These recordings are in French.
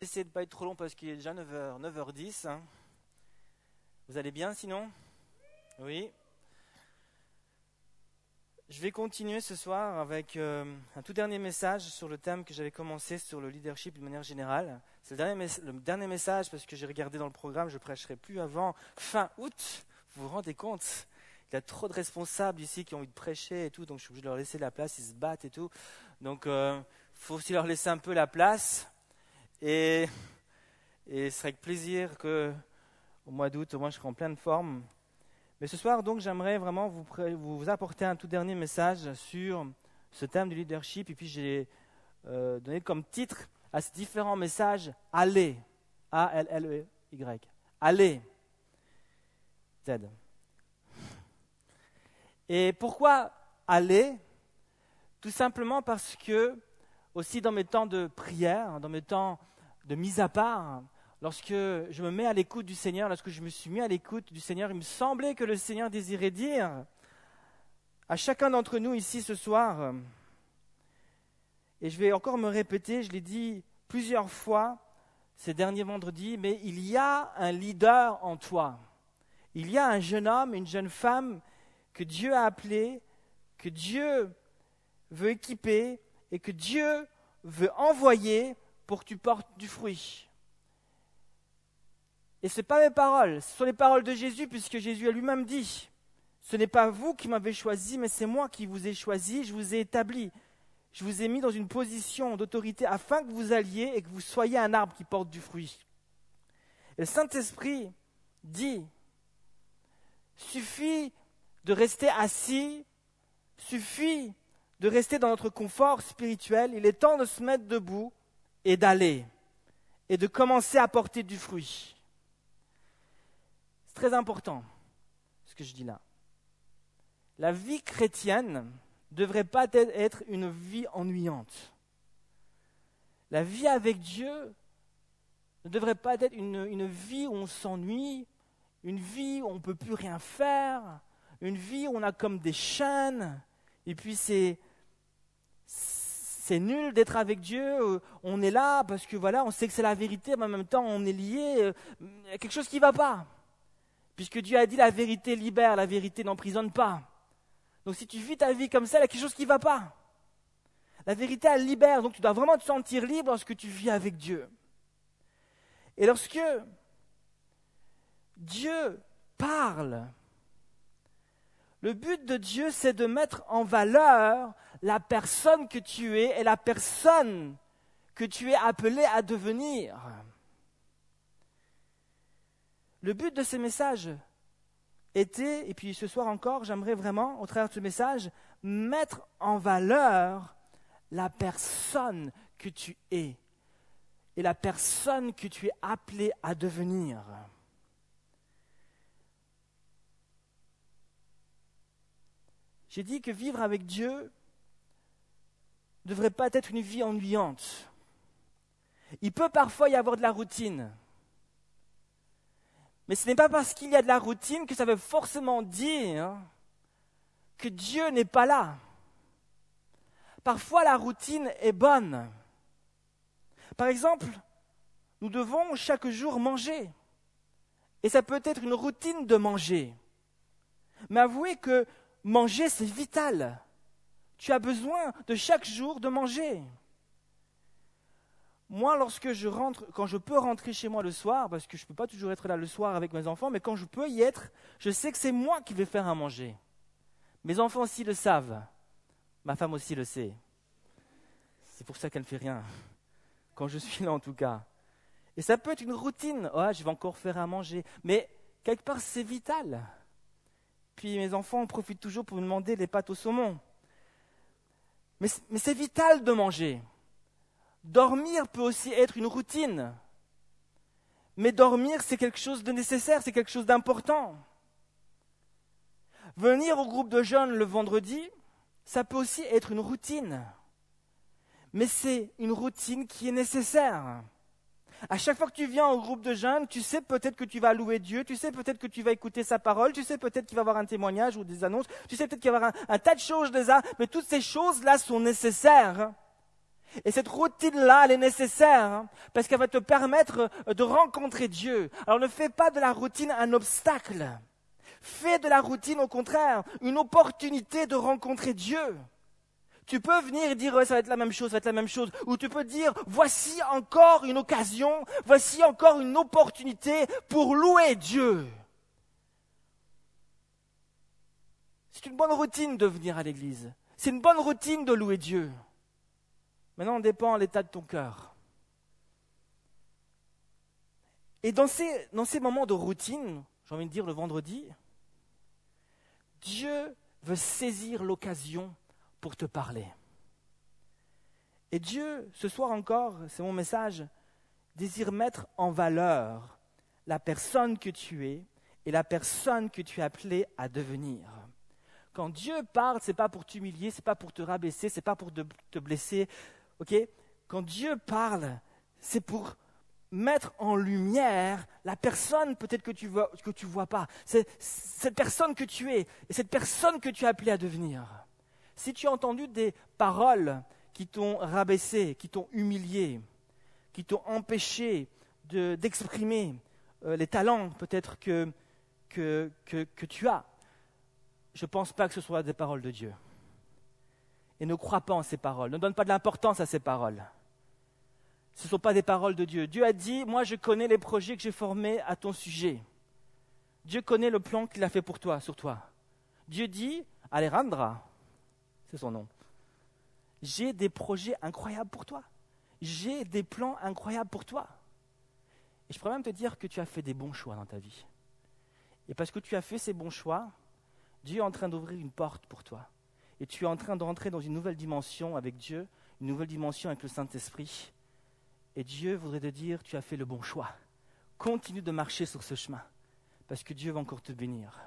essayer de ne pas être trop long parce qu'il est déjà 9h, 9h10. hein. Vous allez bien sinon? Oui. Je vais continuer ce soir avec euh, un tout dernier message sur le thème que j'avais commencé sur le leadership de manière générale. C'est le dernier, message parce que j'ai regardé dans le programme, je ne prêcherai plus avant fin août. Vous vous rendez compte? Il y a trop de responsables ici qui ont envie de prêcher et tout, donc je suis obligé de leur laisser la place, ils se battent et tout. Donc il faut aussi leur laisser un peu la place. Et, et ce serait avec plaisir que au mois d'août, au moins, je serai en pleine forme. Mais ce soir, donc, j'aimerais vraiment vous, vous apporter un tout dernier message sur ce thème du leadership. Et puis, j'ai euh, donné comme titre à ces différents messages Allez. A-L-L-E-Y. Allez. Z. Et pourquoi aller? Tout simplement parce que, aussi dans mes temps de prière, dans mes temps de mise à part, lorsque je me mets à l'écoute du Seigneur, lorsque je me suis mis à l'écoute du Seigneur, il me semblait que le Seigneur désirait dire à chacun d'entre nous ici ce soir, et je vais encore me répéter, je l'ai dit plusieurs fois ces derniers vendredis, mais il y a un leader en toi. Il y a un jeune homme, une jeune femme que Dieu a appelé, que Dieu veut équiper et que Dieu veut envoyer pour que tu portes du fruit. Et ce n'est pas mes paroles, ce sont les paroles de Jésus, puisque Jésus a lui-même dit, ce n'est pas vous qui m'avez choisi, mais c'est moi qui vous ai choisi, je vous ai établi, je vous ai mis dans une position d'autorité afin que vous alliez et que vous soyez un arbre qui porte du fruit. Et le Saint-Esprit dit, suffit de rester assis, suffit de rester dans notre confort spirituel, il est temps de se mettre debout et d'aller et de commencer à porter du fruit. C'est très important ce que je dis là. La vie chrétienne ne devrait pas être une vie ennuyante. La vie avec Dieu ne devrait pas être une, une vie où on s'ennuie, une vie où on ne peut plus rien faire, une vie où on a comme des chaînes, et puis c'est c'est nul d'être avec Dieu, on est là parce que voilà, on sait que c'est la vérité, mais en même temps on est lié, il y a quelque chose qui ne va pas. Puisque Dieu a dit la vérité libère, la vérité n'emprisonne pas. Donc si tu vis ta vie comme ça, il y a quelque chose qui ne va pas. La vérité, elle libère, donc tu dois vraiment te sentir libre lorsque tu vis avec Dieu. Et lorsque Dieu parle, le but de Dieu, c'est de mettre en valeur la personne que tu es et la personne que tu es appelé à devenir. Le but de ces messages était, et puis ce soir encore, j'aimerais vraiment, au travers de ce message, mettre en valeur la personne que tu es et la personne que tu es appelé à devenir. J'ai dit que vivre avec Dieu ne devrait pas être une vie ennuyante. Il peut parfois y avoir de la routine. Mais ce n'est pas parce qu'il y a de la routine que ça veut forcément dire que Dieu n'est pas là. Parfois la routine est bonne. Par exemple, nous devons chaque jour manger. Et ça peut être une routine de manger. Mais avouez que manger, c'est vital. Tu as besoin de chaque jour de manger. Moi, lorsque je rentre, quand je peux rentrer chez moi le soir, parce que je ne peux pas toujours être là le soir avec mes enfants, mais quand je peux y être, je sais que c'est moi qui vais faire à manger. Mes enfants aussi le savent. Ma femme aussi le sait. C'est pour ça qu'elle ne fait rien. Quand je suis là, en tout cas. Et ça peut être une routine. Oh, je vais encore faire à manger. Mais quelque part, c'est vital. Puis mes enfants en profitent toujours pour me demander les pâtes au saumon. Mais, c'est vital de manger. Dormir peut aussi être une routine. Mais dormir, c'est quelque chose de nécessaire, c'est quelque chose d'important. Venir au groupe de jeunes le vendredi, ça peut aussi être une routine. Mais c'est une routine qui est nécessaire. À chaque fois que tu viens au groupe de jeunes, tu sais peut-être que tu vas louer Dieu, tu sais peut-être que tu vas écouter sa parole, tu sais peut-être qu'il va y avoir un témoignage ou des annonces, tu sais peut-être qu'il va y avoir un, un tas de choses déjà, mais toutes ces choses-là sont nécessaires. Et cette routine-là, elle est nécessaire hein, parce qu'elle va te permettre de rencontrer Dieu. Alors ne fais pas de la routine un obstacle. Fais de la routine, au contraire, une opportunité de rencontrer Dieu. Tu peux venir dire, ça va être la même chose, ça va être la même chose. Ou tu peux dire, voici encore une occasion, voici encore une opportunité pour louer Dieu. C'est une bonne routine de venir à l'église. C'est une bonne routine de louer Dieu. Maintenant, on dépend de l'état de ton cœur. Et dans ces, dans ces moments de routine, j'ai envie de dire le vendredi, Dieu veut saisir l'occasion pour te parler. Et Dieu, ce soir encore, c'est mon message, désire mettre en valeur la personne que tu es et la personne que tu es appelé à devenir. Quand Dieu parle, ce n'est pas pour t'humilier, ce n'est pas pour te rabaisser, ce n'est pas pour te, blesser. ok? Quand Dieu parle, c'est pour mettre en lumière la personne peut-être que tu vois que tu vois pas. C'est cette personne que tu es et cette personne que tu es appelé à devenir. Si tu as entendu des paroles qui t'ont rabaissé, qui t'ont humilié, qui t'ont empêché d'exprimer euh, les talents peut-être que, tu as, je ne pense pas que ce soit des paroles de Dieu. Et ne crois pas en ces paroles. Ne donne pas de l'importance à ces paroles. Ce ne sont pas des paroles de Dieu. Dieu a dit, moi je connais les projets que j'ai formés à ton sujet. Dieu connaît le plan qu'il a fait pour toi, sur toi. Dieu dit, Alejandra, c'est son nom. J'ai des projets incroyables pour toi. J'ai des plans incroyables pour toi. Et je pourrais même te dire que tu as fait des bons choix dans ta vie. Et parce que tu as fait ces bons choix, Dieu est en train d'ouvrir une porte pour toi. Et tu es en train d'entrer dans une nouvelle dimension avec Dieu, une nouvelle dimension avec le Saint-Esprit. Et Dieu voudrait te dire, tu as fait le bon choix. Continue de marcher sur ce chemin, parce que Dieu va encore te bénir.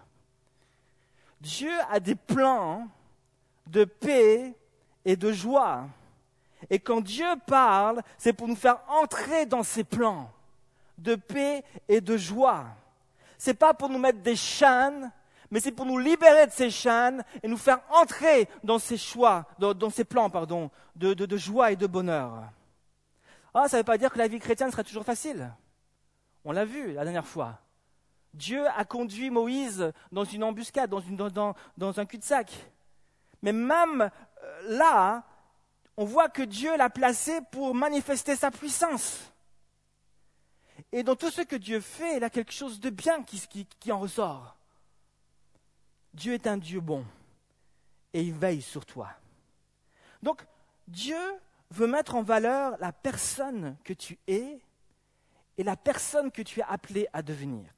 Dieu a des plans de paix et de joie. Et quand Dieu parle, c'est pour nous faire entrer dans ses plans de paix et de joie. C'est pas pour nous mettre des chaînes, mais c'est pour nous libérer de ces chaînes et nous faire entrer dans ces choix, dans, ces plans, pardon, de, joie et de bonheur. Ah, ça ne veut pas dire que la vie chrétienne sera toujours facile. On l'a vu la dernière fois. Dieu a conduit Moïse dans une embuscade, dans un cul-de-sac. Mais même euh, là, on voit que Dieu l'a placé pour manifester sa puissance. Et dans tout ce que Dieu fait, il a quelque chose de bien qui, en ressort. Dieu est un Dieu bon et il veille sur toi. Donc, Dieu veut mettre en valeur la personne que tu es et la personne que tu es appelé à devenir.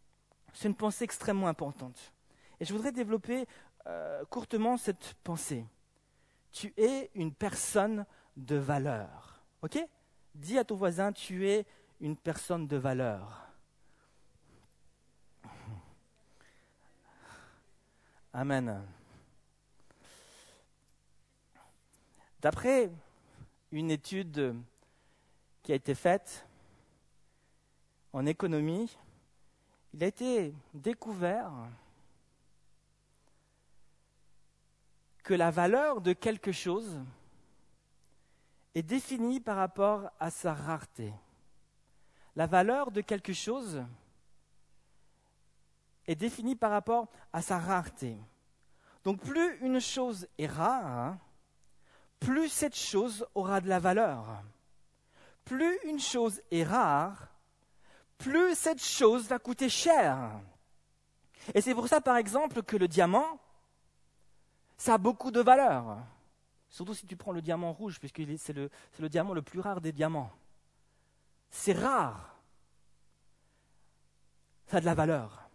C'est une pensée extrêmement importante. Et je voudrais développer euh, courtement cette pensée. Tu es une personne de valeur. OK? Dis à ton voisin, tu es une personne de valeur. Amen. D'après une étude qui a été faite en économie, il a été découvert que la valeur de quelque chose est définie par rapport à sa rareté. La valeur de quelque chose est définie par rapport à sa rareté. Donc plus une chose est rare, plus cette chose aura de la valeur. Plus une chose est rare, plus cette chose va coûter cher. Et c'est pour ça, par exemple, que le diamant ça a beaucoup de valeur. Surtout si tu prends le diamant rouge, puisque c'est le, diamant le plus rare des diamants. C'est rare. Ça a de la valeur.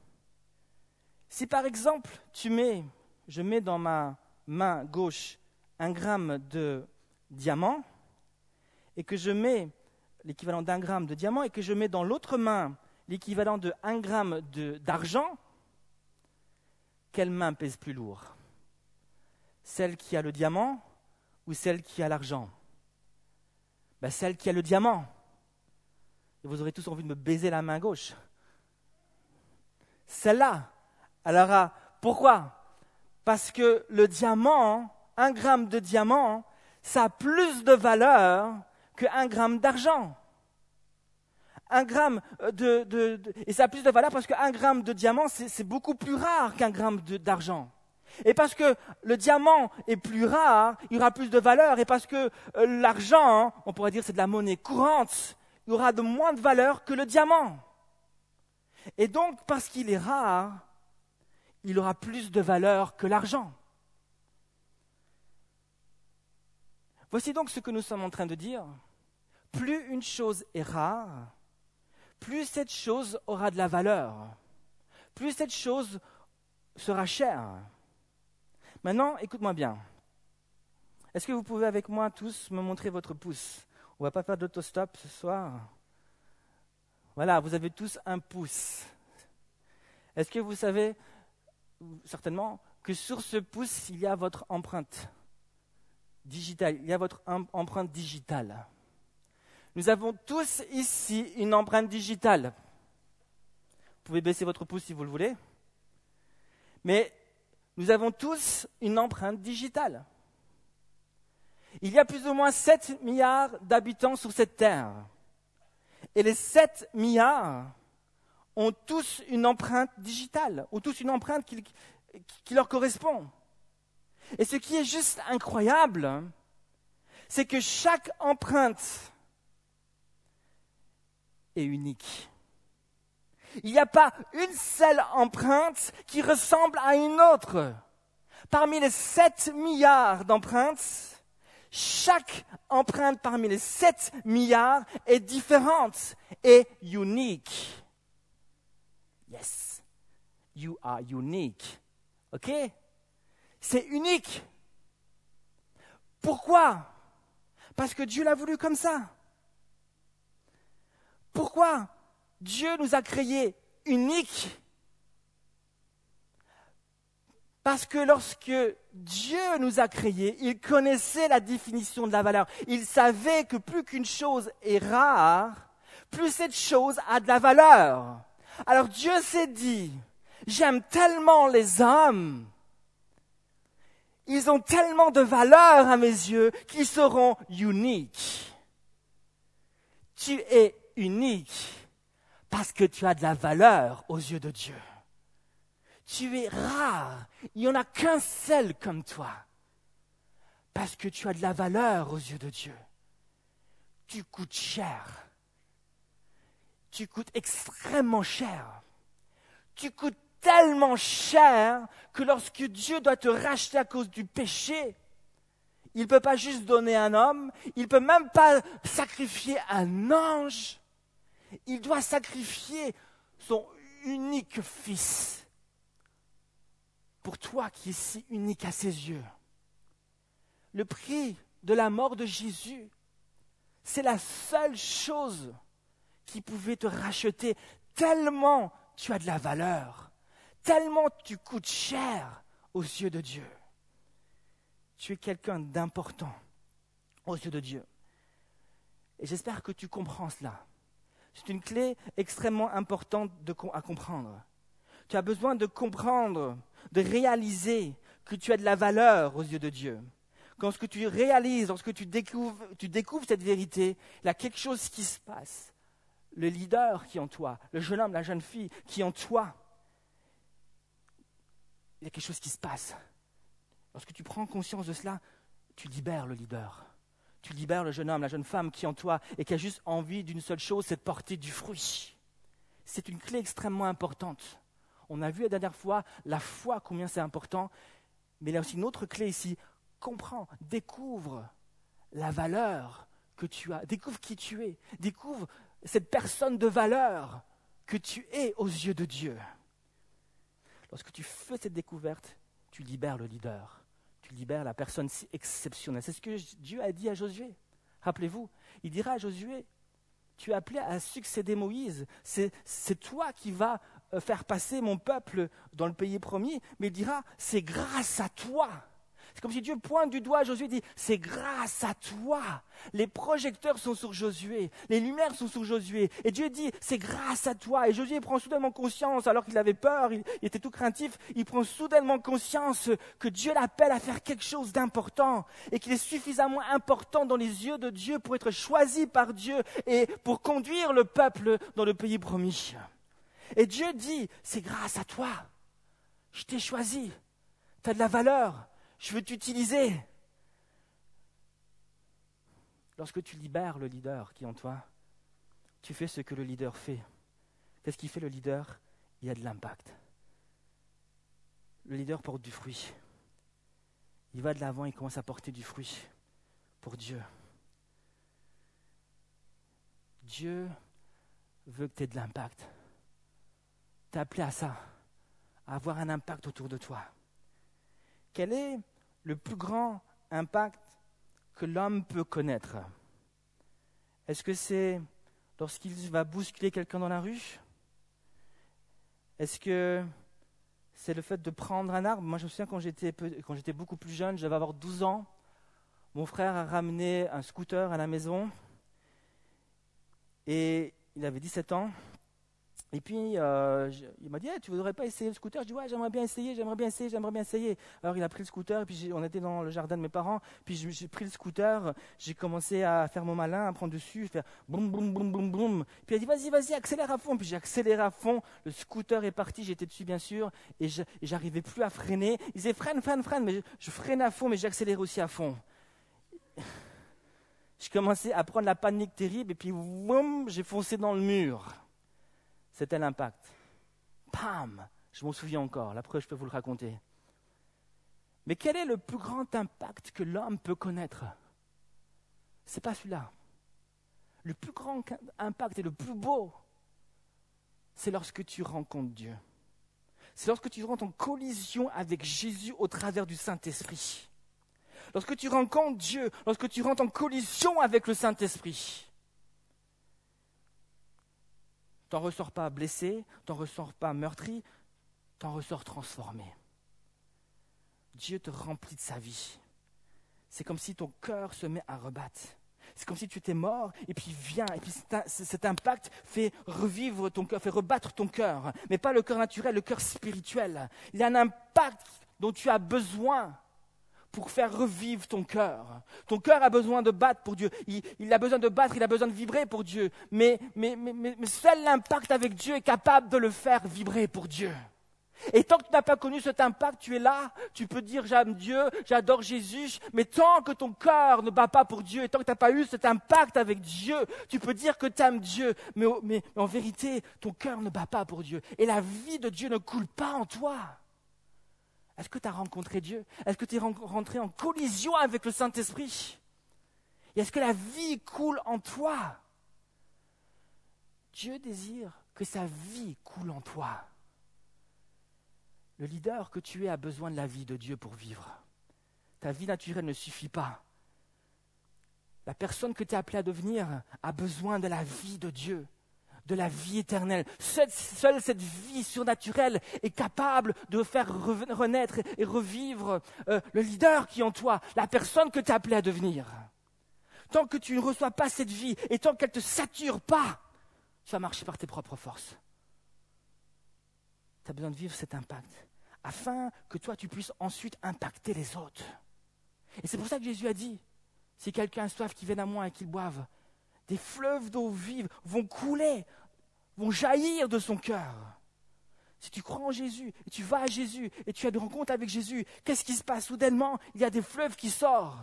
Si par exemple, tu mets, je mets dans ma main gauche un gramme de diamant, et que je mets l'équivalent d'un gramme de diamant, et que je mets dans l'autre main l'équivalent de un gramme d'argent, quelle main pèse plus lourd? Celle qui a le diamant ou celle qui a l'argent? Ben, Celle qui a le diamant. Et vous aurez tous envie de me baiser la main gauche. Celle-là. Alors, ah, pourquoi? Parce que le diamant, un gramme de diamant, ça a plus de valeur qu'un gramme d'argent. Un gramme de, et ça a plus de valeur parce qu'un gramme de diamant, c'est beaucoup plus rare qu'un gramme d'argent. Et parce que le diamant est plus rare, il aura plus de valeur. Et parce que euh, l'argent, on pourrait dire c'est de la monnaie courante, il aura de moins de valeur que le diamant. Et donc, parce qu'il est rare, il aura plus de valeur que l'argent. Voici donc ce que nous sommes en train de dire. Plus une chose est rare, plus cette chose aura de la valeur, plus cette chose sera chère. Maintenant, écoute-moi bien. Est-ce que vous pouvez avec moi tous me montrer votre pouce? On ne va pas faire d'autostop ce soir? Voilà, vous avez tous un pouce. Est-ce que vous savez, certainement, que sur ce pouce, il y a votre empreinte digitale, il y a votre empreinte digitale? Nous avons tous ici une empreinte digitale. Vous pouvez baisser votre pouce si vous le voulez. Mais nous avons tous une empreinte digitale. Il y a plus ou moins 7 milliards d'habitants sur cette terre. Et les 7 milliards ont tous une empreinte digitale, ont tous une empreinte qui leur correspond. Et ce qui est juste incroyable, c'est que chaque empreinte est unique. Il n'y a pas une seule empreinte qui ressemble à une autre. Parmi les 7 milliards d'empreintes, chaque empreinte parmi les 7 milliards est différente et unique. Yes, you are unique. OK? C'est unique. Pourquoi? Parce que Dieu l'a voulu comme ça. Pourquoi? Dieu nous a créés uniques. Parce que lorsque Dieu nous a créés, il connaissait la définition de la valeur. Il savait que plus qu'une chose est rare, plus cette chose a de la valeur. Alors Dieu s'est dit, j'aime tellement les hommes, ils ont tellement de valeur à mes yeux qu'ils seront uniques. Tu es unique parce que tu as de la valeur aux yeux de Dieu. Tu es rare. Il n'y en a qu'un seul comme toi. Parce que tu as de la valeur aux yeux de Dieu. Tu coûtes cher. Tu coûtes extrêmement cher. Tu coûtes tellement cher que lorsque Dieu doit te racheter à cause du péché, il ne peut pas juste donner un homme, il ne peut même pas sacrifier un ange, il doit sacrifier son unique fils pour toi qui es si unique à ses yeux. Le prix de la mort de Jésus, c'est la seule chose qui pouvait te racheter tellement tu as de la valeur, tellement tu coûtes cher aux yeux de Dieu. Tu es quelqu'un d'important aux yeux de Dieu. Et j'espère que tu comprends cela. C'est une clé extrêmement importante à comprendre. Tu as besoin de comprendre, de réaliser que tu as de la valeur aux yeux de Dieu. Quand ce que tu réalises, lorsque tu découvres, tu découvres cette vérité, il y a quelque chose qui se passe. Le leader qui est en toi, le jeune homme, la jeune fille qui est en toi, il y a quelque chose qui se passe. Lorsque tu prends conscience de cela, tu libères le leader tu libères le jeune homme, la jeune femme qui est en toi et qui a juste envie d'une seule chose, c'est de porter du fruit. C'est une clé extrêmement importante. On a vu la dernière fois la foi, combien c'est important, mais il y a aussi une autre clé ici. Comprends, découvre la valeur que tu as, découvre qui tu es, découvre cette personne de valeur que tu es aux yeux de Dieu. Lorsque tu fais cette découverte, tu libères le leader tu libères la personne si exceptionnelle. C'est ce que Dieu a dit à Josué. Rappelez-vous, il dira à Josué, tu es appelé à succéder Moïse. C'est, toi qui vas euh, faire passer mon peuple dans le pays promis. Mais il dira, c'est grâce à toi. C'est comme si Dieu pointe du doigt Josué et dit, c'est grâce à toi. Les projecteurs sont sur Josué, les lumières sont sur Josué. Et Dieu dit, c'est grâce à toi. Et Josué prend soudainement conscience, alors qu'il avait peur, il, il était tout craintif, il prend soudainement conscience que Dieu l'appelle à faire quelque chose d'important et qu'il est suffisamment important dans les yeux de Dieu pour être choisi par Dieu et pour conduire le peuple dans le pays promis. Et Dieu dit, c'est grâce à toi. Je t'ai choisi. Tu as de la valeur. Je veux t'utiliser. Lorsque tu libères le leader qui est en toi, tu fais ce que le leader fait. Qu'est-ce qui fait le leader? Il y a de l'impact. Le leader porte du fruit. Il va de l'avant, il commence à porter du fruit pour Dieu. Dieu veut que tu aies de l'impact. Tu es appelé à ça, à avoir un impact autour de toi. Quel est le plus grand impact que l'homme peut connaître. Est-ce que c'est lorsqu'il va bousculer quelqu'un dans la rue? Est-ce que c'est le fait de prendre un arbre? Moi, je me souviens quand j'étais, quand j'étais beaucoup plus jeune, j'avais avoir 12 ans, mon frère a ramené un scooter à la maison et il avait 17 ans. Et puis, euh, il m'a dit, tu ne voudrais pas essayer le scooter? Je dis, ouais, j'aimerais bien essayer, j'aimerais bien essayer, j'aimerais bien essayer. Alors, il a pris le scooter, et puis on était dans le jardin de mes parents, puis j'ai pris le scooter, j'ai commencé à faire mon malin, à prendre dessus, faire boum, boum, boum, boum, boum. Puis il a dit, vas-y, vas-y, accélère à fond. Puis j'ai accéléré à fond, le scooter est parti, j'étais dessus, bien sûr, et j'arrivais plus à freiner. Il disait, freine, freine, freine, mais je, je freinais à fond, mais j'accélérais aussi à fond je commençais à prendre la panique terrible et puis boum, j'ai foncé dans le mur. C'était l'impact. Pam Je m'en souviens encore, la preuve, je peux vous le raconter. Mais quel est le plus grand impact que l'homme peut connaître? C'est pas celui-là. Le plus grand impact et le plus beau, c'est lorsque tu rencontres Dieu. C'est lorsque tu rentres en collision avec Jésus au travers du Saint-Esprit. Lorsque tu rencontres Dieu, lorsque tu rentres en collision avec le Saint-Esprit, t'en ressors pas blessé, t'en ressors pas meurtri, t'en ressors transformé. Dieu te remplit de sa vie. C'est comme si ton cœur se met à rebattre. C'est comme si tu étais mort et puis vient et puis cet impact fait revivre ton cœur, fait rebattre ton cœur, mais pas le cœur naturel, le cœur spirituel. Il y a un impact dont tu as besoin pour faire revivre ton cœur. Ton cœur a besoin de battre pour Dieu. Il, a besoin de battre, il a besoin de vibrer pour Dieu. Mais, mais, mais, seul l'impact avec Dieu est capable de le faire vibrer pour Dieu. Et tant que tu n'as pas connu cet impact, tu es là, tu peux dire j'aime Dieu, j'adore Jésus, mais tant que ton cœur ne bat pas pour Dieu, et tant que tu n'as pas eu cet impact avec Dieu, tu peux dire que tu aimes Dieu, mais, mais en vérité, ton cœur ne bat pas pour Dieu. Et la vie de Dieu ne coule pas en toi. Est-ce que tu as rencontré Dieu? Est-ce que tu es rentré en collision avec le Saint-Esprit? Est-ce que la vie coule en toi? Dieu désire que sa vie coule en toi. Le leader que tu es a besoin de la vie de Dieu pour vivre. Ta vie naturelle ne suffit pas. La personne que tu es appelé à devenir a besoin de la vie de Dieu de la vie éternelle. Seule, cette vie surnaturelle est capable de faire renaître et revivre euh, le leader qui est en toi, la personne que tu es appelé à devenir. Tant que tu ne reçois pas cette vie et tant qu'elle ne te sature pas, tu vas marcher par tes propres forces. Tu as besoin de vivre cet impact afin que toi tu puisses ensuite impacter les autres. Et c'est pour ça que Jésus a dit, si quelqu'un a soif, qu'il vienne à moi et qu'il boive des fleuves d'eau vive vont couler, vont jaillir de son cœur. Si tu crois en Jésus, et tu vas à Jésus, et tu as des rencontres avec Jésus, qu'est-ce qui se passe Soudainement, il y a des fleuves qui sortent.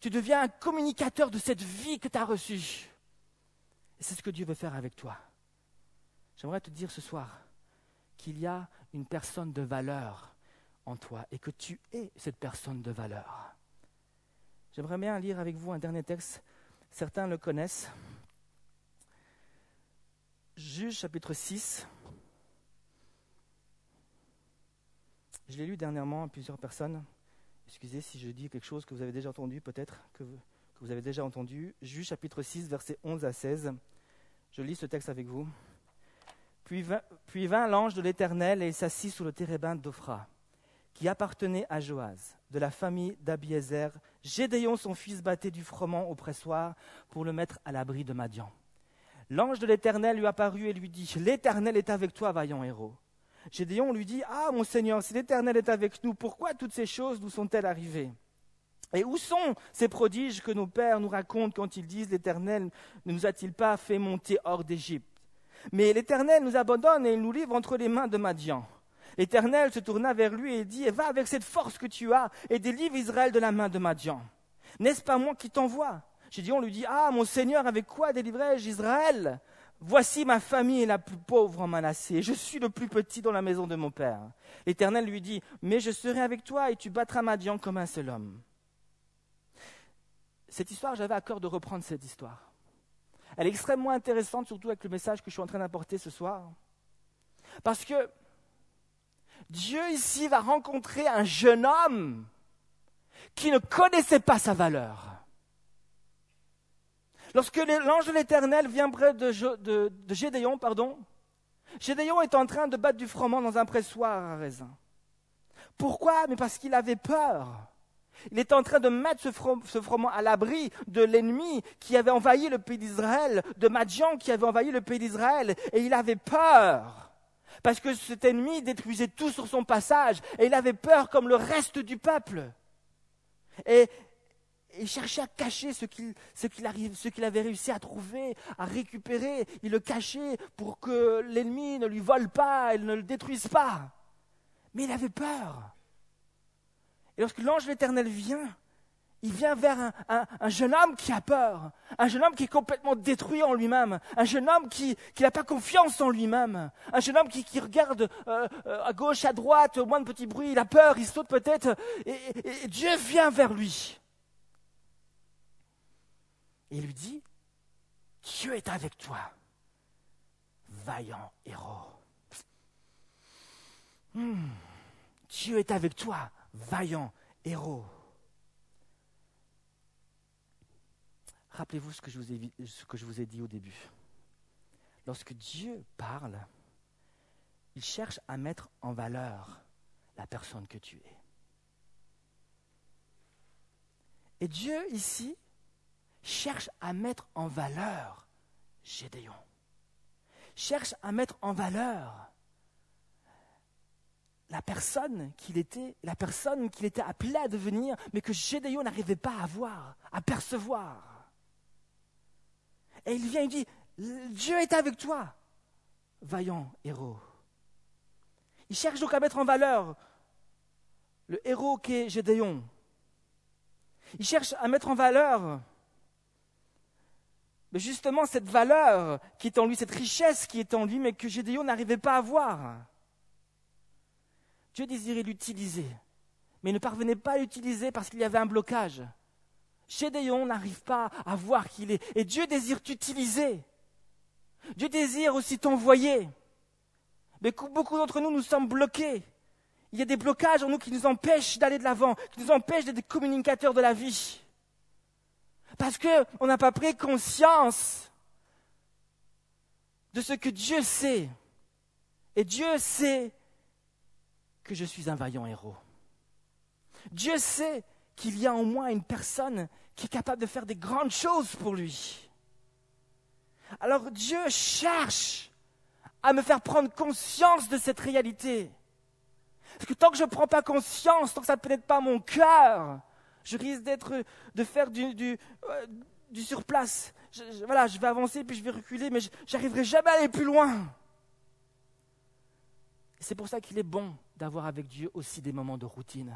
Tu deviens un communicateur de cette vie que tu as reçue. Et c'est ce que Dieu veut faire avec toi. J'aimerais te dire ce soir qu'il y a une personne de valeur en toi et que tu es cette personne de valeur. J'aimerais bien lire avec vous un dernier texte Certains le connaissent. Juge chapitre 6. Je l'ai lu dernièrement à plusieurs personnes. Excusez si je dis quelque chose que vous avez déjà entendu, peut-être que vous, avez déjà entendu. Juge chapitre 6, versets 11 à 16. Je lis ce texte avec vous. Puis vint, l'ange de l'Éternel et s'assit sous le térébinthe d'Ophra qui appartenait à Joaz, de la famille d'Abiézer, Gédéon, son fils, battait du froment au pressoir pour le mettre à l'abri de Madian. L'ange de l'Éternel lui apparut et lui dit, L'Éternel est avec toi, vaillant héros. Gédéon lui dit, Ah, mon Seigneur, si l'Éternel est avec nous, pourquoi toutes ces choses nous sont-elles arrivées? Et où sont ces prodiges que nos pères nous racontent quand ils disent, L'Éternel ne nous a-t-il pas fait monter hors d'Égypte? Mais l'Éternel nous abandonne et il nous livre entre les mains de Madian. L'Éternel se tourna vers lui et dit, Va avec cette force que tu as et délivre Israël de la main de Madian. N'est-ce pas moi qui t'envoie? Gédéon lui dit, Ah, mon Seigneur, avec quoi délivrerai-je Israël? Voici ma famille est la plus pauvre en Manassé, je suis le plus petit dans la maison de mon père. L'Éternel lui dit, Mais je serai avec toi et tu battras Madian comme un seul homme. Cette histoire, j'avais à cœur de reprendre cette histoire. Elle est extrêmement intéressante, surtout avec le message que je suis en train d'apporter ce soir. Parce que Dieu ici va rencontrer un jeune homme qui ne connaissait pas sa valeur. Lorsque l'ange de l'Éternel vient près de, Gédéon, pardon, Gédéon est en train de battre du froment dans un pressoir à raisin. Pourquoi? Mais parce qu'il avait peur. Il est en train de mettre ce, froment à l'abri de l'ennemi qui avait envahi le pays d'Israël, de Madian qui avait envahi le pays d'Israël, et il avait peur. Parce que cet ennemi détruisait tout sur son passage, et il avait peur comme le reste du peuple. Et il cherchait à cacher ce qu'il avait réussi à trouver, à récupérer. Il le cachait pour que l'ennemi ne lui vole pas, et ne le détruise pas. Mais il avait peur. Et lorsque l'ange de l'Éternel vient, il vient vers un, jeune homme qui a peur, un jeune homme qui est complètement détruit en lui-même, un jeune homme qui n'a pas confiance en lui-même, un jeune homme qui, regarde euh, euh, à gauche, à droite, au moins de petits bruits, il a peur, il saute peut-être, et Dieu vient vers lui. Et il lui dit, Dieu est avec toi, vaillant héros. Hmm. Dieu est avec toi, vaillant héros. Rappelez-vous ce, que je vous ai, ce que je vous ai dit au début. Lorsque Dieu parle, il cherche à mettre en valeur la personne que tu es. Et Dieu, ici, cherche à mettre en valeur Gédéon. Cherche à mettre en valeur la personne qu'il était, la personne qu'il était appelé à devenir, mais que Gédéon n'arrivait pas à voir, à percevoir. Et il vient et dit, Dieu est avec toi, vaillant héros. Il cherche donc à mettre en valeur le héros qu'est Gédéon. Il cherche à mettre en valeur mais justement cette valeur qui est en lui, cette richesse qui est en lui, mais que Gédéon n'arrivait pas à voir. Dieu désirait l'utiliser, mais il ne parvenait pas à l'utiliser parce qu'il y avait un blocage. Gédéon n'arrive pas à voir qui il est. Et Dieu désire t'utiliser. Dieu désire aussi t'envoyer. Mais beaucoup d'entre nous, nous sommes bloqués. Il y a des blocages en nous qui nous empêchent d'aller de l'avant, qui nous empêchent d'être communicateurs de la vie. Parce qu'on n'a pas pris conscience de ce que Dieu sait. Et Dieu sait que je suis un vaillant héros. Dieu sait qu'il y a en moi une personne qui est capable de faire des grandes choses pour lui. Alors Dieu cherche à me faire prendre conscience de cette réalité. Parce que tant que je ne prends pas conscience, tant que ça ne pénètre pas mon cœur, je risque d'être, de faire du, du, euh, surplace. voilà, je vais avancer puis je vais reculer, mais j'arriverai jamais à aller plus loin. C'est pour ça qu'il est bon d'avoir avec Dieu aussi des moments de routine.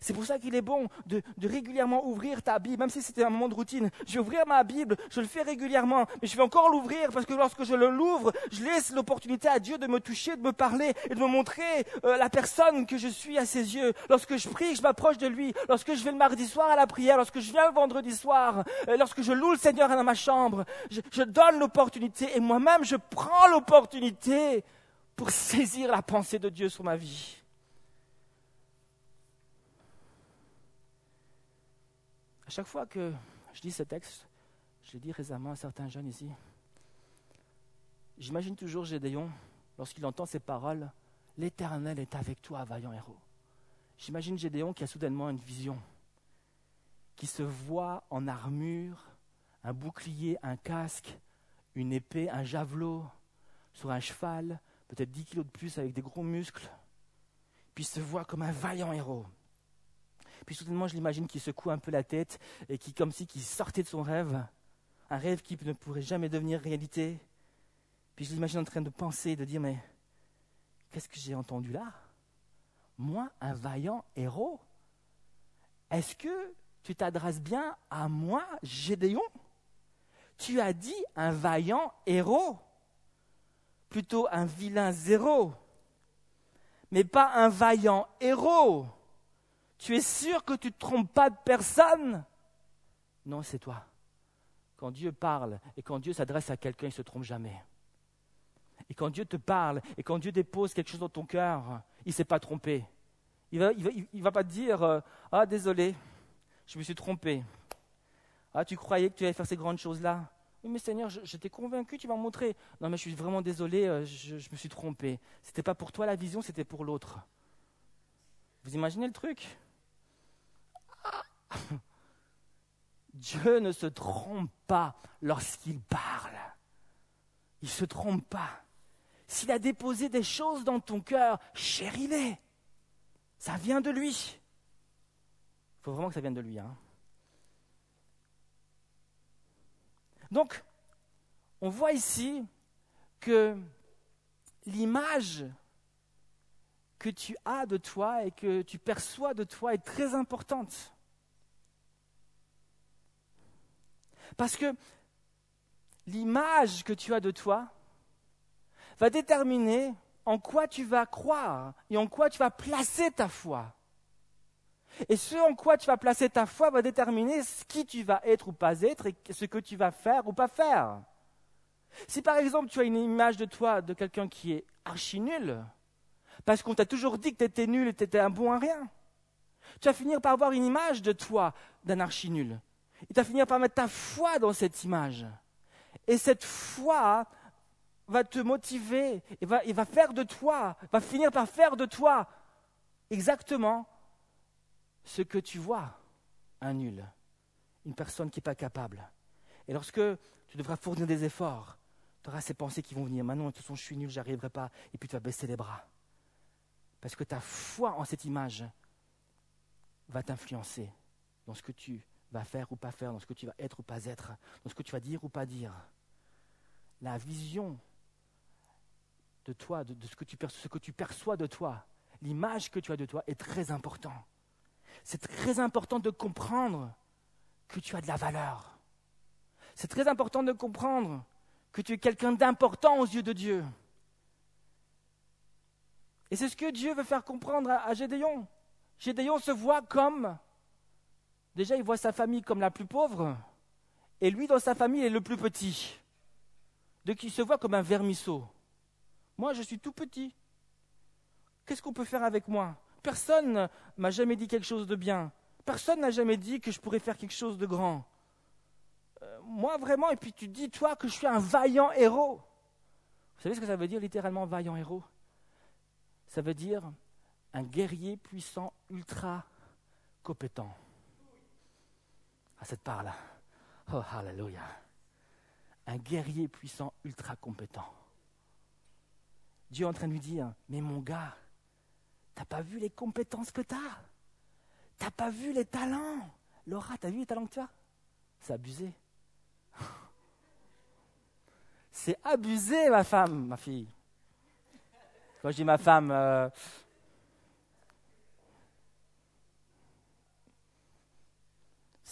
C'est pour ça qu'il est bon de, régulièrement ouvrir ta Bible, même si c'était un moment de routine. Je vais ouvrir ma Bible, je le fais régulièrement, mais je vais encore l'ouvrir parce que lorsque je l'ouvre, je laisse l'opportunité à Dieu de me toucher, de me parler et de me montrer euh, la personne que je suis à ses yeux. Lorsque je prie, je m'approche de lui. Lorsque je vais le mardi soir à la prière, lorsque je viens le vendredi soir, euh, lorsque je loue le Seigneur dans ma chambre, je donne l'opportunité et moi-même je prends l'opportunité pour saisir la pensée de Dieu sur ma vie. À chaque fois que je lis ce texte, je l'ai dit récemment à certains jeunes ici, j'imagine toujours Gédéon, lorsqu'il entend ces paroles, L'Éternel est avec toi, vaillant héros. j'imagine Gédéon qui a soudainement une vision, qui se voit en armure, un bouclier, un casque, une épée, un javelot, sur un cheval, peut-être 10 kilos de plus avec des gros muscles, puis se voit comme un vaillant héros. Puis soudainement, je l'imagine qui secoue un peu la tête et qui, comme si, qui sortait de son rêve, un rêve qui ne pourrait jamais devenir réalité. Puis je l'imagine en train de penser, de dire, mais qu'est-ce que j'ai entendu là? Moi, un vaillant héros? Est-ce que tu t'adresses bien à moi, Gédéon? Tu as dit un vaillant héros Plutôt un vilain zéro, mais pas un vaillant héros. Tu es sûr que tu ne trompes pas de personne? Non, c'est toi. Quand Dieu parle et quand Dieu s'adresse à quelqu'un, il ne se trompe jamais. Et quand Dieu te parle et quand Dieu dépose quelque chose dans ton cœur, il ne s'est pas trompé. Il ne va, pas te dire euh, Ah, désolé, je me suis trompé. Ah, tu croyais que tu allais faire ces grandes choses-là? Oui, mais Seigneur, je, t'ai convaincu, tu m'as montré. Non, mais je suis vraiment désolé, euh, je, je me suis trompé. Ce n'était pas pour toi la vision, c'était pour l'autre. Vous imaginez le truc? Dieu ne se trompe pas lorsqu'il parle. Il ne se trompe pas. S'il a déposé des choses dans ton cœur, chéris-les. Ça vient de lui. Il faut vraiment que ça vienne de lui. Hein. Donc, on voit ici que l'image que tu as de toi et que tu perçois de toi est très importante. Parce que l'image que tu as de toi va déterminer en quoi tu vas croire et en quoi tu vas placer ta foi. Et ce en quoi tu vas placer ta foi va déterminer qui tu vas être ou pas être et ce que tu vas faire ou pas faire. Si par exemple tu as une image de toi de quelqu'un qui est archi nul, parce qu'on t'a toujours dit que tu étais nul et tu étais un bon à rien, tu vas finir par avoir une image de toi d'un archi nul. Tu vas finir par mettre ta foi dans cette image. Et cette foi va te motiver et va, va faire de toi, va finir par faire de toi exactement ce que tu vois, un nul, une personne qui n'est pas capable. Et lorsque tu devras fournir des efforts, tu auras ces pensées qui vont venir. Maintenant, de toute façon, je suis nul, je arriverai pas. Et puis tu vas baisser les bras. Parce que ta foi en cette image va t'influencer dans ce que tu vas faire ou pas faire, dans ce que tu vas être ou pas être, dans ce que tu vas dire ou pas dire. La vision de toi, de, ce, que tu perçois de toi, l'image que tu as de toi est très important. C'est très important de comprendre que tu as de la valeur. C'est très important de comprendre que tu es quelqu'un d'important aux yeux de Dieu. Et c'est ce que Dieu veut faire comprendre à Gédéon. Gédéon se voit comme Déjà, il voit sa famille comme la plus pauvre, et lui, dans sa famille, est le plus petit. Donc, il se voit comme un vermisseau. Moi, je suis tout petit. Qu'est-ce qu'on peut faire avec moi? Personne m'a jamais dit quelque chose de bien. Personne n'a jamais dit que je pourrais faire quelque chose de grand. Euh, moi, vraiment, et puis tu dis, toi, que je suis un vaillant héros. Vous savez ce que ça veut dire littéralement, vaillant héros? Ça veut dire un guerrier puissant, ultra compétent cette part-là. Oh, hallelujah. Un guerrier puissant, ultra compétent. Dieu est en train de lui dire, mais mon gars, t'as pas vu les compétences que t'as? T'as pas vu les talents? Laura, t'as vu les talents que tu as? C'est abusé. C'est abusé, ma femme, ma fille. Quand je dis ma femme, euh,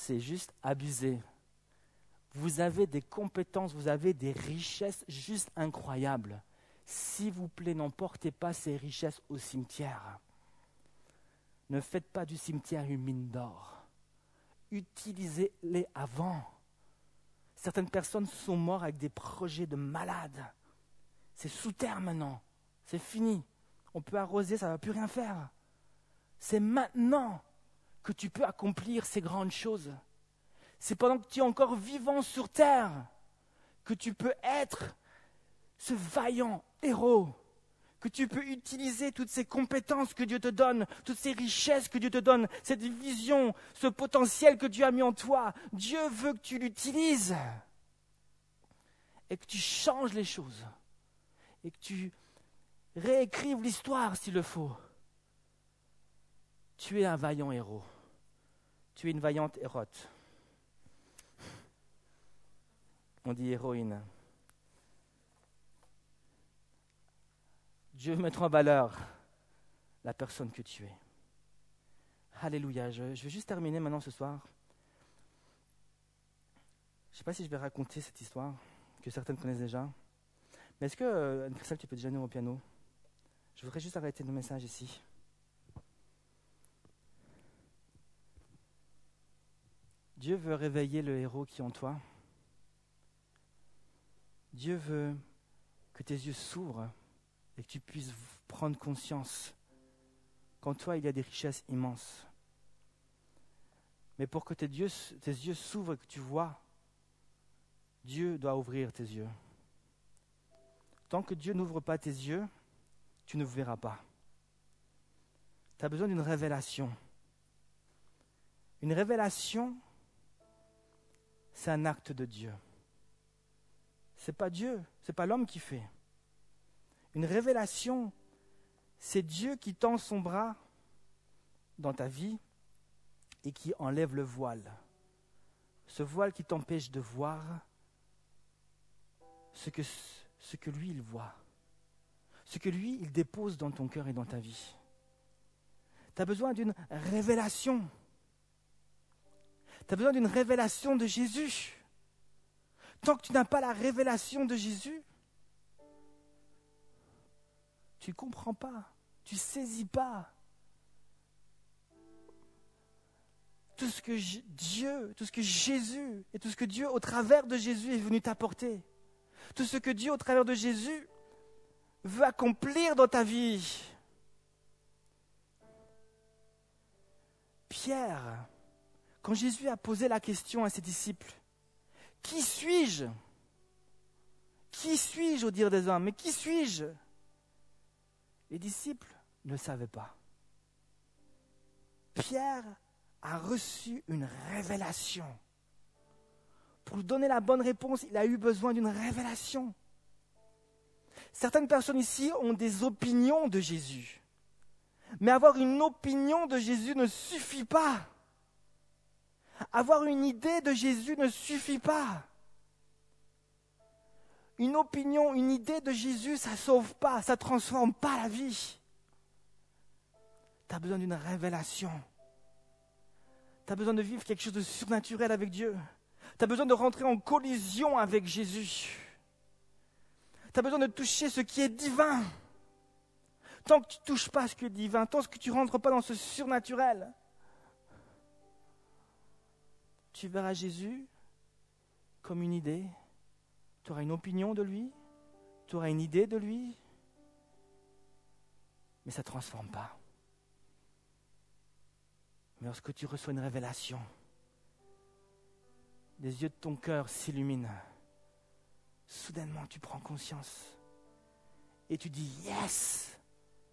c'est juste abusé. Vous avez des compétences, vous avez des richesses juste incroyables. S'il vous plaît, n'emportez pas ces richesses au cimetière. Ne faites pas du cimetière une mine d'or. Utilisez-les avant. Certaines personnes sont mortes avec des projets de malades. C'est sous terre maintenant. C'est fini. On peut arroser, ça ne va plus rien faire. C'est maintenant que tu peux accomplir ces grandes choses. C'est pendant que tu es encore vivant sur terre que tu peux être ce vaillant héros, que tu peux utiliser toutes ces compétences que Dieu te donne, toutes ces richesses que Dieu te donne, cette vision, ce potentiel que Dieu a mis en toi. Dieu veut que tu l'utilises et que tu changes les choses et que tu réécrives l'histoire s'il le faut. Tu es un vaillant héros. Tu es une vaillante hérote. On dit héroïne. Dieu veut mettre en valeur la personne que tu es. Alléluia. Je, vais juste terminer maintenant ce soir. Je ne sais pas si je vais raconter cette histoire que certaines connaissent déjà. Mais est-ce que, euh, Anne-Christelle, tu peux déjà venir au piano? Je voudrais juste arrêter le message ici. Dieu veut réveiller le héros qui est en toi. Dieu veut que tes yeux s'ouvrent et que tu puisses prendre conscience qu'en toi il y a des richesses immenses. Mais pour que tes yeux, s'ouvrent et que tu vois, Dieu doit ouvrir tes yeux. Tant que Dieu n'ouvre pas tes yeux, tu ne verras pas. Tu as besoin d'une révélation. Une révélation, c'est un acte de Dieu. Ce n'est pas Dieu, ce n'est pas l'homme qui fait. Une révélation, c'est Dieu qui tend son bras dans ta vie et qui enlève le voile. Ce voile qui t'empêche de voir ce que, lui, il voit. Ce que lui, il dépose dans ton cœur et dans ta vie. Tu as besoin d'une révélation. Tu as besoin d'une révélation de Jésus. Tant que tu n'as pas la révélation de Jésus, tu ne comprends pas, tu ne saisis pas. Tout ce que Dieu, tout ce que Jésus et tout ce que Dieu au travers de Jésus est venu t'apporter. Tout ce que Dieu au travers de Jésus veut accomplir dans ta vie. Pierre, quand Jésus a posé la question à ses disciples, Qui suis-je? Qui suis-je au dire des hommes? Mais qui suis-je? Les disciples ne savaient pas. Pierre a reçu une révélation. Pour lui donner la bonne réponse, il a eu besoin d'une révélation. Certaines personnes ici ont des opinions de Jésus. Mais avoir une opinion de Jésus ne suffit pas. Avoir une idée de Jésus ne suffit pas. Une opinion, une idée de Jésus, ça ne sauve pas, ça ne transforme pas la vie. Tu as besoin d'une révélation. Tu as besoin de vivre quelque chose de surnaturel avec Dieu. Tu as besoin de rentrer en collision avec Jésus. Tu as besoin de toucher ce qui est divin. Tant que tu ne touches pas ce qui est divin, tant que tu ne rentres pas dans ce surnaturel, tu verras Jésus comme une idée, tu auras une opinion de lui, tu auras une idée de lui, mais ça ne transforme pas. Mais lorsque tu reçois une révélation, les yeux de ton cœur s'illuminent. Soudainement, tu prends conscience et tu dis Yes,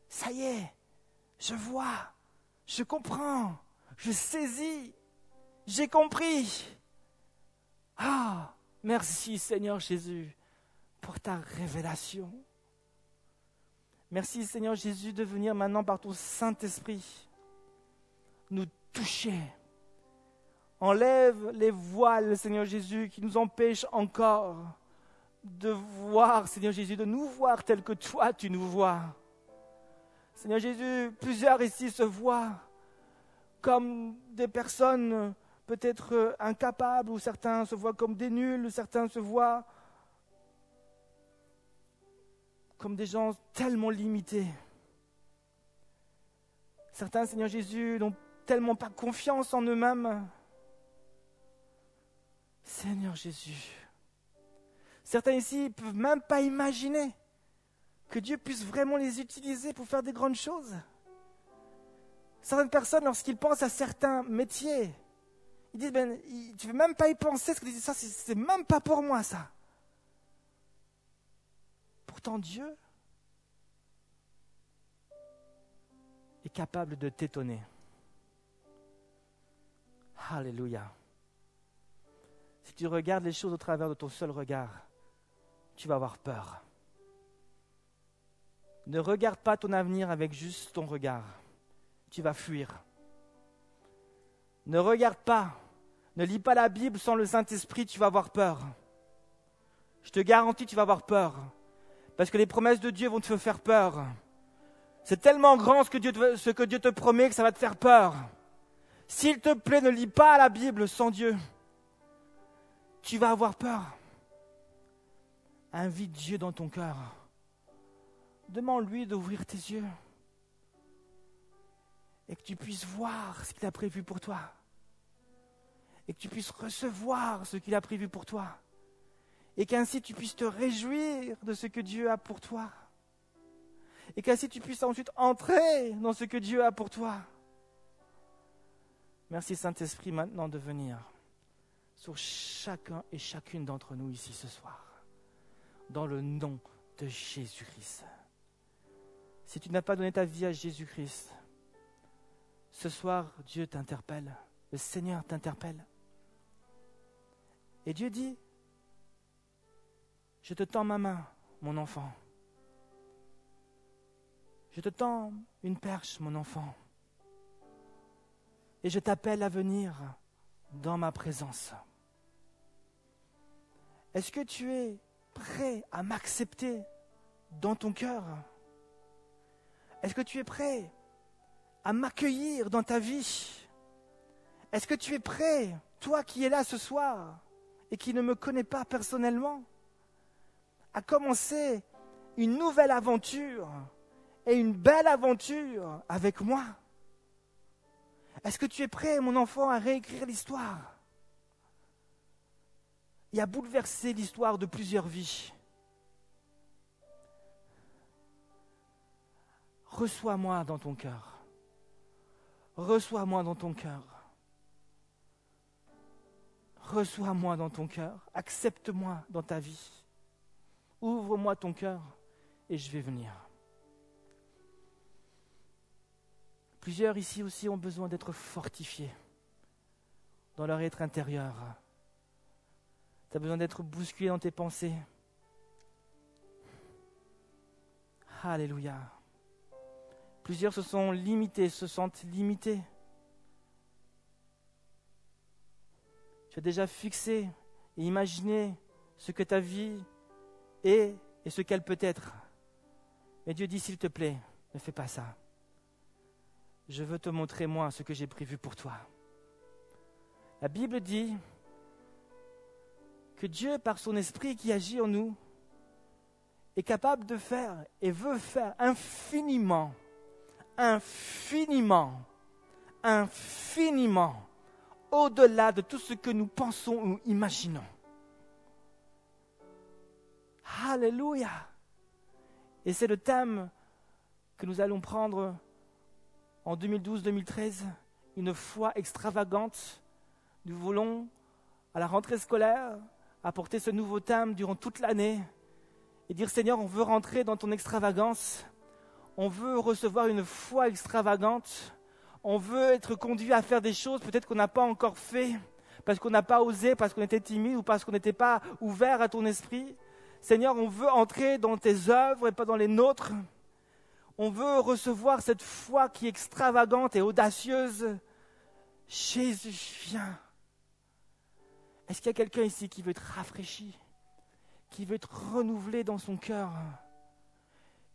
ça y est, je vois, je comprends, je saisis, j'ai compris. Ah, merci Seigneur Jésus pour ta révélation. Merci Seigneur Jésus de venir maintenant par ton Saint-Esprit nous toucher. Enlève les voiles, Seigneur Jésus, qui nous empêchent encore de voir, Seigneur Jésus, de nous voir tel que toi tu nous vois. Seigneur Jésus, plusieurs ici se voient comme des personnes peut-être euh, incapables, ou certains se voient comme des nuls, ou certains se voient comme des gens tellement limités. Certains, Seigneur Jésus, n'ont tellement pas confiance en eux-mêmes. Seigneur Jésus, certains ici ne peuvent même pas imaginer que Dieu puisse vraiment les utiliser pour faire des grandes choses. Certaines personnes, lorsqu'ils pensent à certains métiers, ils disent, ben, tu ne veux même pas y penser, ce que ça, c'est même pas pour moi, ça. Pourtant, Dieu capable de t'étonner. Alléluia. Si tu regardes les choses au travers de ton seul regard, tu vas avoir peur. Ne regarde pas ton avenir avec juste ton regard. Tu vas fuir. Ne regarde pas, ne lis pas la Bible sans le Saint-Esprit, tu vas avoir peur. Je te garantis, tu vas avoir peur. Parce que les promesses de Dieu vont te faire peur. C'est tellement grand ce que, Dieu te, promet que ça va te faire peur. S'il te plaît, ne lis pas la Bible sans Dieu. Tu vas avoir peur. Invite Dieu dans ton cœur. Demande-lui d'ouvrir tes yeux et que tu puisses voir ce qu'il a prévu pour toi et que tu puisses recevoir ce qu'il a prévu pour toi et qu'ainsi tu puisses te réjouir de ce que Dieu a pour toi et qu'ainsi tu puisses ensuite entrer dans ce que Dieu a pour toi. Merci Saint-Esprit maintenant de venir sur chacun et chacune d'entre nous ici ce soir, dans le nom de Jésus-Christ. Si tu n'as pas donné ta vie à Jésus-Christ, ce soir, Dieu t'interpelle, le Seigneur t'interpelle. Et Dieu dit, je te tends ma main, mon enfant. Je te tends une perche, mon enfant. Et je t'appelle à venir dans ma présence. Est-ce que tu es prêt à m'accepter dans ton cœur? Est-ce que tu es prêt à m'accueillir dans ta vie? Est-ce que tu es prêt, toi qui es là ce soir et qui ne me connais pas personnellement, à commencer une nouvelle aventure et une belle aventure avec moi Est-ce que tu es prêt, mon enfant, à réécrire l'histoire? Et à bouleverser l'histoire de plusieurs vies Reçois-moi dans ton cœur. Reçois-moi dans ton cœur. Reçois-moi dans ton cœur. Accepte-moi dans ta vie. Ouvre-moi ton cœur et je vais venir. Plusieurs ici aussi ont besoin d'être fortifiés dans leur être intérieur. Tu as besoin d'être bousculé dans tes pensées. Alléluia. Plusieurs se sont limités, se sentent limités. Tu as déjà fixé et imaginé ce que ta vie est et ce qu'elle peut être. Mais Dieu dit, s'il te plaît, ne fais pas ça. Je veux te montrer, moi, ce que j'ai prévu pour toi. La Bible dit que Dieu, par son esprit qui agit en nous, est capable de faire et veut faire infiniment infiniment, infiniment au-delà de tout ce que nous pensons ou imaginons. Alléluia. Et c'est le thème que nous allons prendre en 2012-2013, une foi extravagante. Nous voulons, à la rentrée scolaire, apporter ce nouveau thème durant toute l'année et dire Seigneur, on veut rentrer dans ton extravagance on veut recevoir une foi extravagante, on veut être conduit à faire des choses peut-être qu'on n'a pas encore fait, parce qu'on n'a pas osé, parce qu'on était timide ou parce qu'on n'était pas ouvert à ton esprit. Seigneur, on veut entrer dans tes œuvres et pas dans les nôtres. On veut recevoir cette foi qui est extravagante et audacieuse. Jésus, viens. Est-ce qu'il y a quelqu'un ici qui veut être rafraîchi, qui veut être renouvelé dans son cœur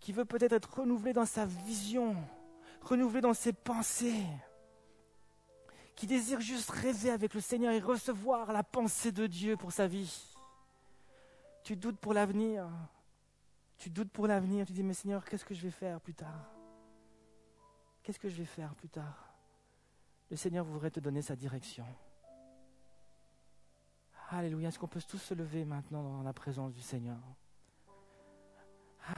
qui veut peut-être être renouvelé dans sa vision, renouvelé dans ses pensées, qui désire juste rêver avec le Seigneur et recevoir la pensée de Dieu pour sa vie. Tu doutes pour l'avenir. Tu doutes pour l'avenir. Tu dis, mais Seigneur, qu'est-ce que je vais faire plus tard? Qu'est-ce que je vais faire plus tard? Le Seigneur voudrait te donner sa direction. Alléluia. Est-ce qu'on peut tous se lever maintenant dans la présence du Seigneur?